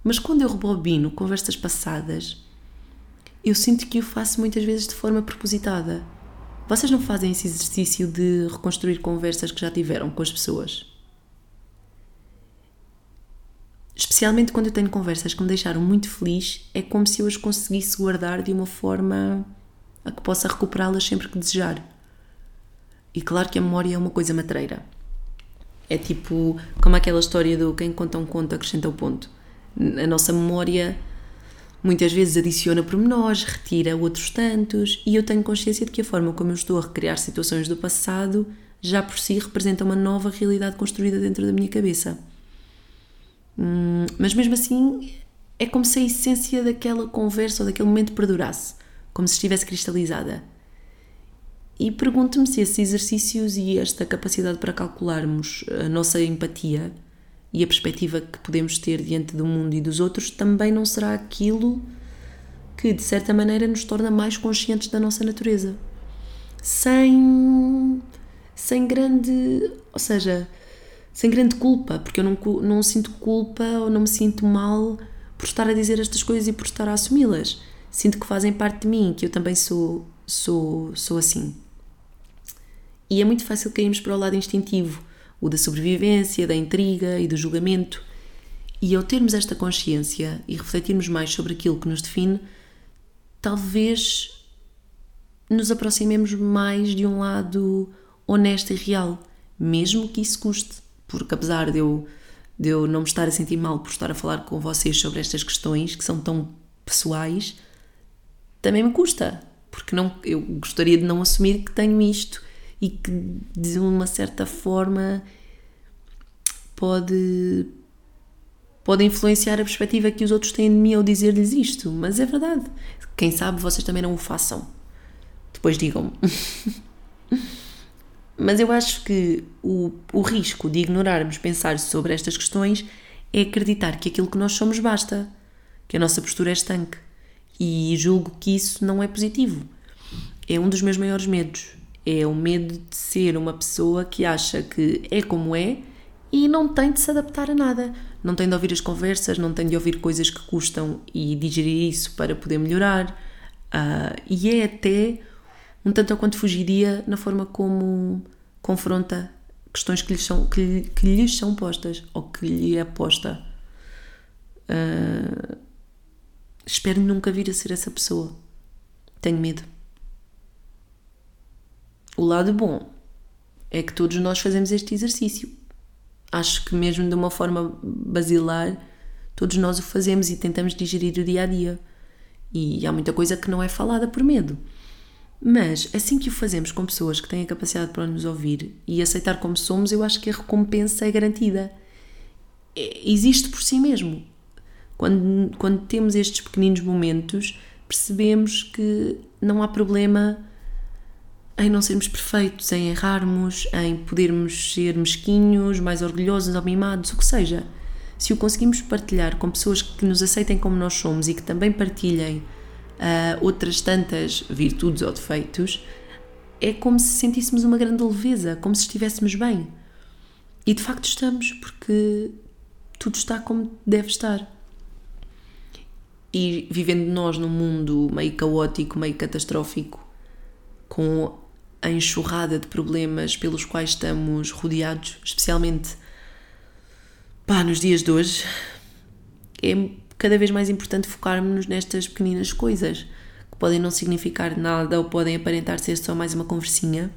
Mas quando eu rebobino conversas passadas, eu sinto que o faço muitas vezes de forma propositada. Vocês não fazem esse exercício de reconstruir conversas que já tiveram com as pessoas? especialmente quando eu tenho conversas que me deixaram muito feliz, é como se eu as conseguisse guardar de uma forma a que possa recuperá-las sempre que desejar. E claro que a memória é uma coisa matreira. É tipo como aquela história do quem conta um conto acrescenta o um ponto. A nossa memória muitas vezes adiciona pormenores, retira outros tantos, e eu tenho consciência de que a forma como eu estou a recriar situações do passado já por si representa uma nova realidade construída dentro da minha cabeça. Hum, mas mesmo assim é como se a essência daquela conversa ou daquele momento perdurasse, como se estivesse cristalizada. E pergunto-me se esses exercícios e esta capacidade para calcularmos a nossa empatia e a perspectiva que podemos ter diante do mundo e dos outros também não será aquilo que, de certa maneira, nos torna mais conscientes da nossa natureza. Sem. sem grande. ou seja, sem grande culpa, porque eu não, não sinto culpa ou não me sinto mal por estar a dizer estas coisas e por estar a assumi-las. Sinto que fazem parte de mim, que eu também sou, sou, sou assim. E é muito fácil cairmos para o lado instintivo, o da sobrevivência, da intriga e do julgamento. E ao termos esta consciência e refletirmos mais sobre aquilo que nos define, talvez nos aproximemos mais de um lado honesto e real, mesmo que isso custe porque apesar de eu, de eu não me estar a sentir mal por estar a falar com vocês sobre estas questões que são tão pessoais, também me custa, porque não, eu gostaria de não assumir que tenho isto e que de uma certa forma pode pode influenciar a perspectiva que os outros têm de mim ao dizer-lhes isto, mas é verdade. Quem sabe vocês também não o façam. Depois digam-me. <laughs> mas eu acho que o, o risco de ignorarmos pensar sobre estas questões é acreditar que aquilo que nós somos basta, que a nossa postura é estanque. E julgo que isso não é positivo. É um dos meus maiores medos. É o medo de ser uma pessoa que acha que é como é e não tem de se adaptar a nada. Não tem de ouvir as conversas, não tem de ouvir coisas que custam e digerir isso para poder melhorar. Uh, e é até um tanto quanto fugiria na forma como confronta questões que lhes são, que, que lhes são postas ou que lhe é posta. Uh, espero nunca vir a ser essa pessoa. Tenho medo. O lado bom é que todos nós fazemos este exercício. Acho que, mesmo de uma forma basilar, todos nós o fazemos e tentamos digerir o dia a dia. E há muita coisa que não é falada por medo. Mas assim que o fazemos com pessoas que têm a capacidade para nos ouvir e aceitar como somos, eu acho que a recompensa é garantida. É, existe por si mesmo. Quando, quando temos estes pequeninos momentos, percebemos que não há problema em não sermos perfeitos, em errarmos, em podermos ser mesquinhos, mais orgulhosos ou mimados, o que seja. Se o conseguimos partilhar com pessoas que nos aceitem como nós somos e que também partilhem uh, outras tantas virtudes ou defeitos, é como se sentíssemos uma grande leveza, como se estivéssemos bem. E de facto estamos, porque tudo está como deve estar. E vivendo nós num mundo meio caótico, meio catastrófico, com a enxurrada de problemas pelos quais estamos rodeados, especialmente pá, nos dias de hoje, é cada vez mais importante focarmos-nos nestas pequeninas coisas que podem não significar nada ou podem aparentar ser só mais uma conversinha,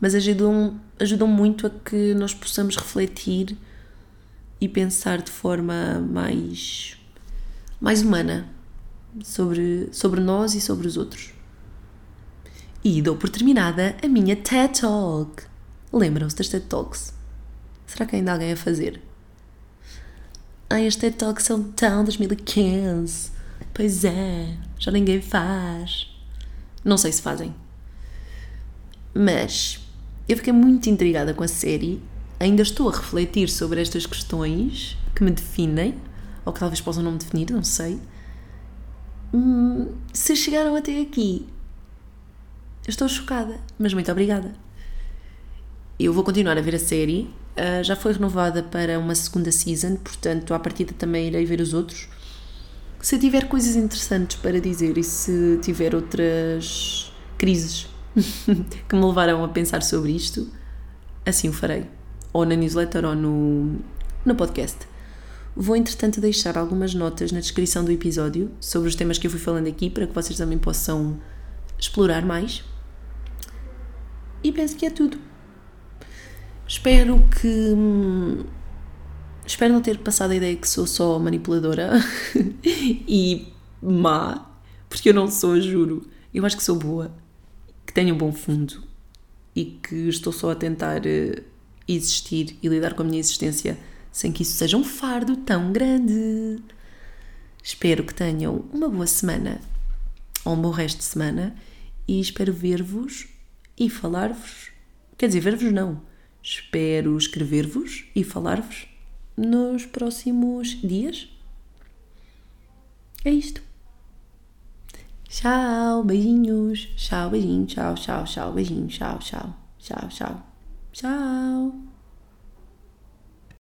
mas ajudam, ajudam muito a que nós possamos refletir e pensar de forma mais, mais humana sobre, sobre nós e sobre os outros. E dou por terminada a minha TED Talk. Lembram-se das TED Talks? Será que ainda há alguém a fazer? Ai, as TED Talks são tão 2015. Pois é, já ninguém faz. Não sei se fazem. Mas eu fiquei muito intrigada com a série. Ainda estou a refletir sobre estas questões que me definem, ou que talvez possam não me definir, não sei. Hum, se chegaram até aqui, estou chocada, mas muito obrigada. Eu vou continuar a ver a série. Uh, já foi renovada para uma segunda season, portanto, à partida também irei ver os outros. Se tiver coisas interessantes para dizer e se tiver outras crises <laughs> que me levaram a pensar sobre isto, assim o farei. Ou na newsletter ou no, no podcast. Vou, entretanto, deixar algumas notas na descrição do episódio sobre os temas que eu fui falando aqui para que vocês também possam explorar mais. E penso que é tudo. Espero que. Hum, espero não ter passado a ideia que sou só manipuladora <laughs> e má, porque eu não sou, juro. Eu acho que sou boa, que tenho um bom fundo e que estou só a tentar uh, existir e lidar com a minha existência sem que isso seja um fardo tão grande. Espero que tenham uma boa semana ou um bom resto de semana e espero ver-vos e falar-vos. Quer dizer, ver-vos não. Espero escrever-vos e falar-vos nos próximos dias. É isto. Tchau, beijinhos. Tchau, beijinho. Tchau, tchau, tchau, beijinho. Tchau, tchau. Tchau, tchau. Tchau.